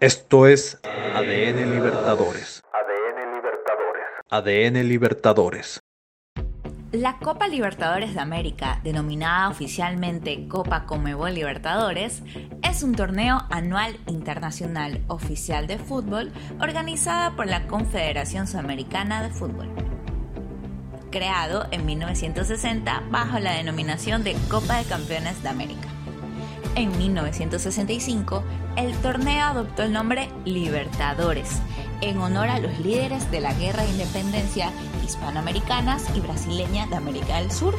Esto es ADN Libertadores. ADN Libertadores. ADN Libertadores. La Copa Libertadores de América, denominada oficialmente Copa Comebol Libertadores, es un torneo anual internacional oficial de fútbol organizada por la Confederación Sudamericana de Fútbol. Creado en 1960 bajo la denominación de Copa de Campeones de América. En 1965, el torneo adoptó el nombre Libertadores, en honor a los líderes de la Guerra de Independencia hispanoamericanas y brasileña de América del Sur.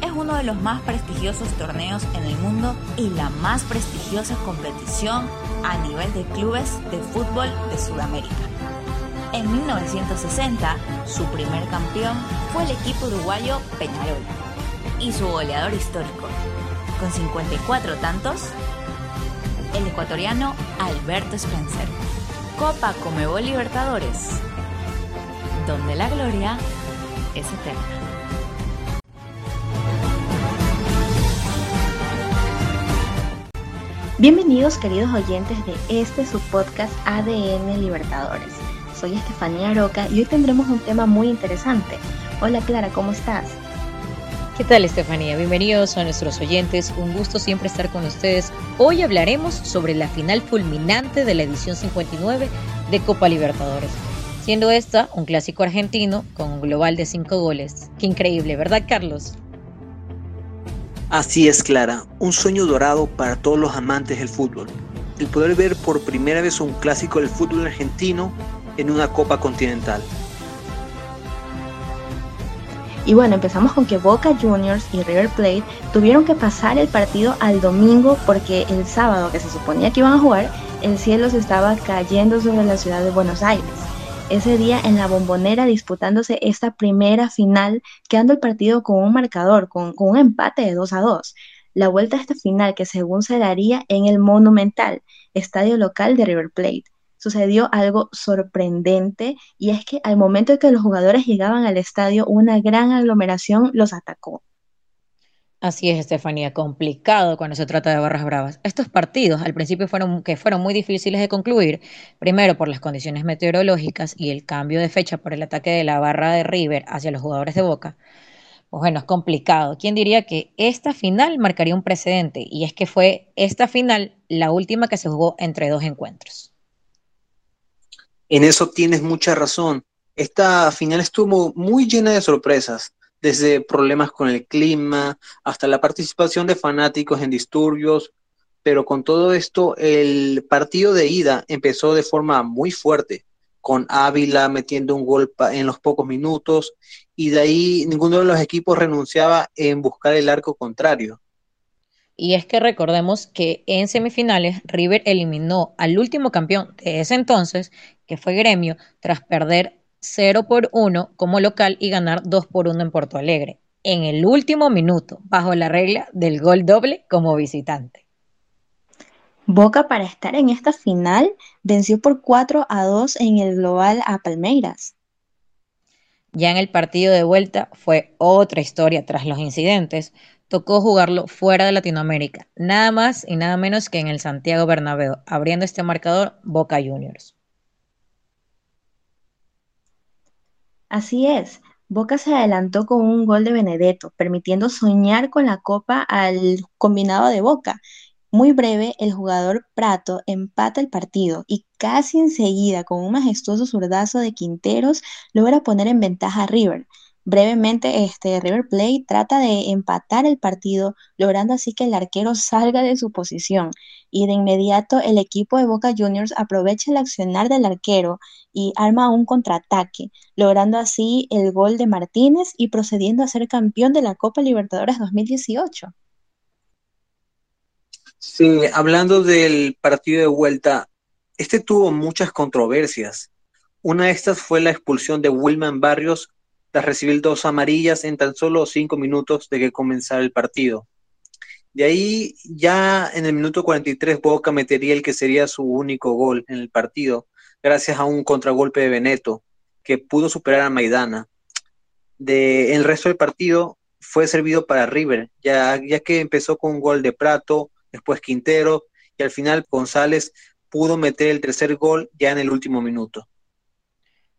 Es uno de los más prestigiosos torneos en el mundo y la más prestigiosa competición a nivel de clubes de fútbol de Sudamérica. En 1960, su primer campeón fue el equipo uruguayo Peñarol y su goleador histórico, con 54 tantos, el ecuatoriano Alberto Spencer. Copa Comebol Libertadores, donde la gloria es eterna. Bienvenidos queridos oyentes de este su podcast ADN Libertadores. Soy Estefanía Roca y hoy tendremos un tema muy interesante. Hola Clara, ¿cómo estás? ¿Qué tal Estefanía? Bienvenidos a nuestros oyentes, un gusto siempre estar con ustedes. Hoy hablaremos sobre la final fulminante de la edición 59 de Copa Libertadores, siendo esta un clásico argentino con un global de 5 goles. Qué increíble, ¿verdad Carlos? Así es Clara, un sueño dorado para todos los amantes del fútbol. El poder ver por primera vez un clásico del fútbol argentino en una Copa Continental. Y bueno, empezamos con que Boca Juniors y River Plate tuvieron que pasar el partido al domingo porque el sábado que se suponía que iban a jugar, el cielo se estaba cayendo sobre la ciudad de Buenos Aires. Ese día en la bombonera disputándose esta primera final, quedando el partido con un marcador, con, un empate de 2 a 2. La vuelta a esta final que según se daría en el Monumental, estadio local de River Plate sucedió algo sorprendente y es que al momento de que los jugadores llegaban al estadio, una gran aglomeración los atacó. Así es, Estefanía, complicado cuando se trata de barras bravas. Estos partidos al principio fueron que fueron muy difíciles de concluir, primero por las condiciones meteorológicas y el cambio de fecha por el ataque de la barra de River hacia los jugadores de Boca. Pues bueno, es complicado. ¿Quién diría que esta final marcaría un precedente? Y es que fue esta final la última que se jugó entre dos encuentros. En eso tienes mucha razón. Esta final estuvo muy llena de sorpresas, desde problemas con el clima hasta la participación de fanáticos en disturbios, pero con todo esto el partido de ida empezó de forma muy fuerte, con Ávila metiendo un gol en los pocos minutos y de ahí ninguno de los equipos renunciaba en buscar el arco contrario. Y es que recordemos que en semifinales River eliminó al último campeón de ese entonces, que fue Gremio, tras perder 0 por 1 como local y ganar 2 por 1 en Porto Alegre, en el último minuto, bajo la regla del gol doble como visitante. Boca para estar en esta final venció por 4 a 2 en el global a Palmeiras. Ya en el partido de vuelta fue otra historia tras los incidentes, tocó jugarlo fuera de Latinoamérica, nada más y nada menos que en el Santiago Bernabéu, abriendo este marcador Boca Juniors. Así es, Boca se adelantó con un gol de Benedetto, permitiendo soñar con la copa al combinado de Boca. Muy breve, el jugador Prato empata el partido y casi enseguida, con un majestuoso zurdazo de Quinteros, logra poner en ventaja a River. Brevemente, este River Plate trata de empatar el partido, logrando así que el arquero salga de su posición. Y de inmediato el equipo de Boca Juniors aprovecha el accionar del arquero y arma un contraataque, logrando así el gol de Martínez y procediendo a ser campeón de la Copa Libertadores 2018. Sí, hablando del partido de vuelta, este tuvo muchas controversias. Una de estas fue la expulsión de Wilman Barrios tras recibir dos amarillas en tan solo cinco minutos de que comenzara el partido. De ahí, ya en el minuto 43, Boca metería el que sería su único gol en el partido, gracias a un contragolpe de Beneto, que pudo superar a Maidana. De, el resto del partido fue servido para River, ya, ya que empezó con un gol de Prato, después Quintero, y al final González pudo meter el tercer gol ya en el último minuto.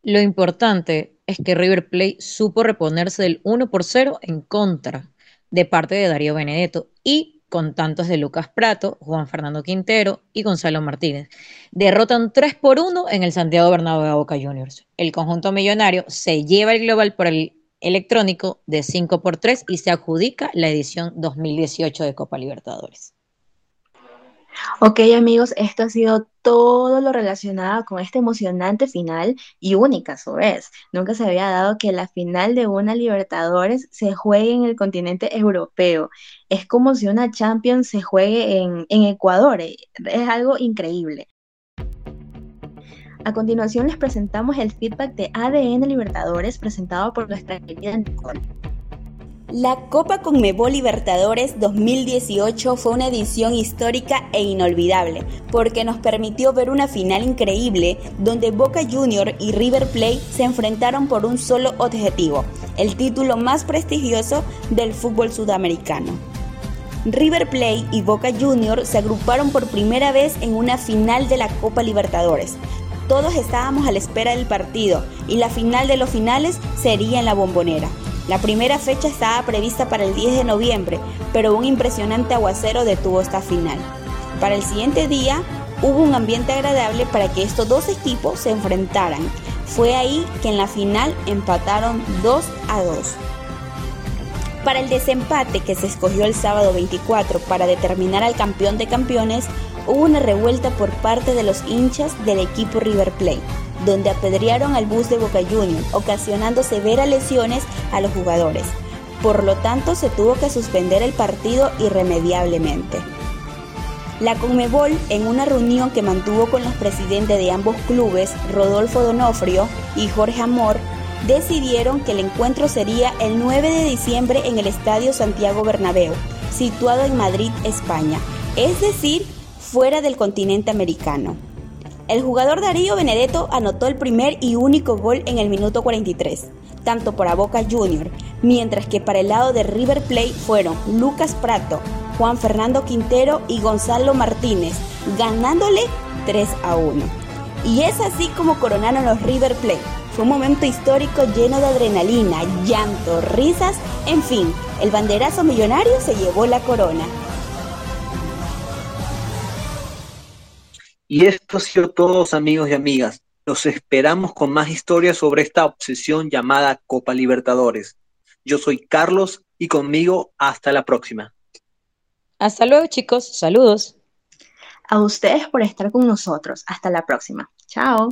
Lo importante es que River Plate supo reponerse del 1 por 0 en contra de parte de Darío Benedetto y con tantos de Lucas Prato, Juan Fernando Quintero y Gonzalo Martínez. Derrotan 3 por 1 en el Santiago Bernabéu de Boca Juniors. El conjunto millonario se lleva el global por el electrónico de 5 por 3 y se adjudica la edición 2018 de Copa Libertadores. Ok amigos, esto ha sido todo lo relacionado con este emocionante final y única a su vez. Nunca se había dado que la final de una Libertadores se juegue en el continente europeo. Es como si una Champions se juegue en, Ecuador. Es algo increíble. A continuación les presentamos el feedback de ADN Libertadores presentado por nuestra querida Nicole. La Copa Conmebol Libertadores 2018 fue una edición histórica e inolvidable, porque nos permitió ver una final increíble donde Boca Junior y River Plate se enfrentaron por un solo objetivo, el título más prestigioso del fútbol sudamericano. River Plate y Boca Junior se agruparon por primera vez en una final de la Copa Libertadores. Todos estábamos a la espera del partido y la final de los finales sería en la bombonera. La primera fecha estaba prevista para el 10 de noviembre, pero un impresionante aguacero detuvo esta final. Para el siguiente día hubo un ambiente agradable para que estos dos equipos se enfrentaran. Fue ahí que en la final empataron 2 a 2. Para el desempate que se escogió el sábado 24 para determinar al campeón de campeones, hubo una revuelta por parte de los hinchas del equipo River Plate donde apedrearon al bus de Boca Juniors, ocasionando severas lesiones a los jugadores. Por lo tanto, se tuvo que suspender el partido irremediablemente. La Conmebol, en una reunión que mantuvo con los presidentes de ambos clubes, Rodolfo Donofrio y Jorge Amor, decidieron que el encuentro sería el 9 de diciembre en el Estadio Santiago Bernabéu, situado en Madrid, España, es decir, fuera del continente americano. El jugador Darío Benedetto anotó el primer y único gol en el minuto 43, tanto para Boca Junior, mientras que para el lado de River Plate fueron Lucas Prato, Juan Fernando Quintero y Gonzalo Martínez, ganándole 3 a 1. Y es así como coronaron los River Plate. Fue un momento histórico lleno de adrenalina, llanto, risas, en fin, el banderazo millonario se llevó la corona. Y esto ha sido todo, amigos y amigas. Los esperamos con más historias sobre esta obsesión llamada Copa Libertadores. Yo soy Carlos y conmigo hasta la próxima. Hasta luego, chicos. Saludos. A ustedes por estar con nosotros. Hasta la próxima. Chao.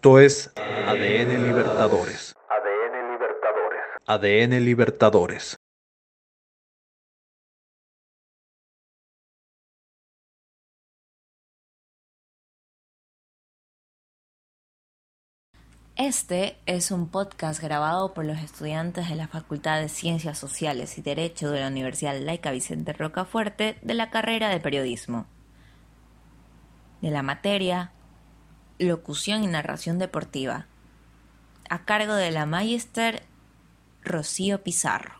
Esto es ADN Libertadores. ADN Libertadores. ADN Libertadores. Este es un podcast grabado por los estudiantes de la Facultad de Ciencias Sociales y Derecho de la Universidad Laica Vicente Rocafuerte de la carrera de Periodismo. De la materia locución y narración deportiva, a cargo de la Magister Rocío Pizarro.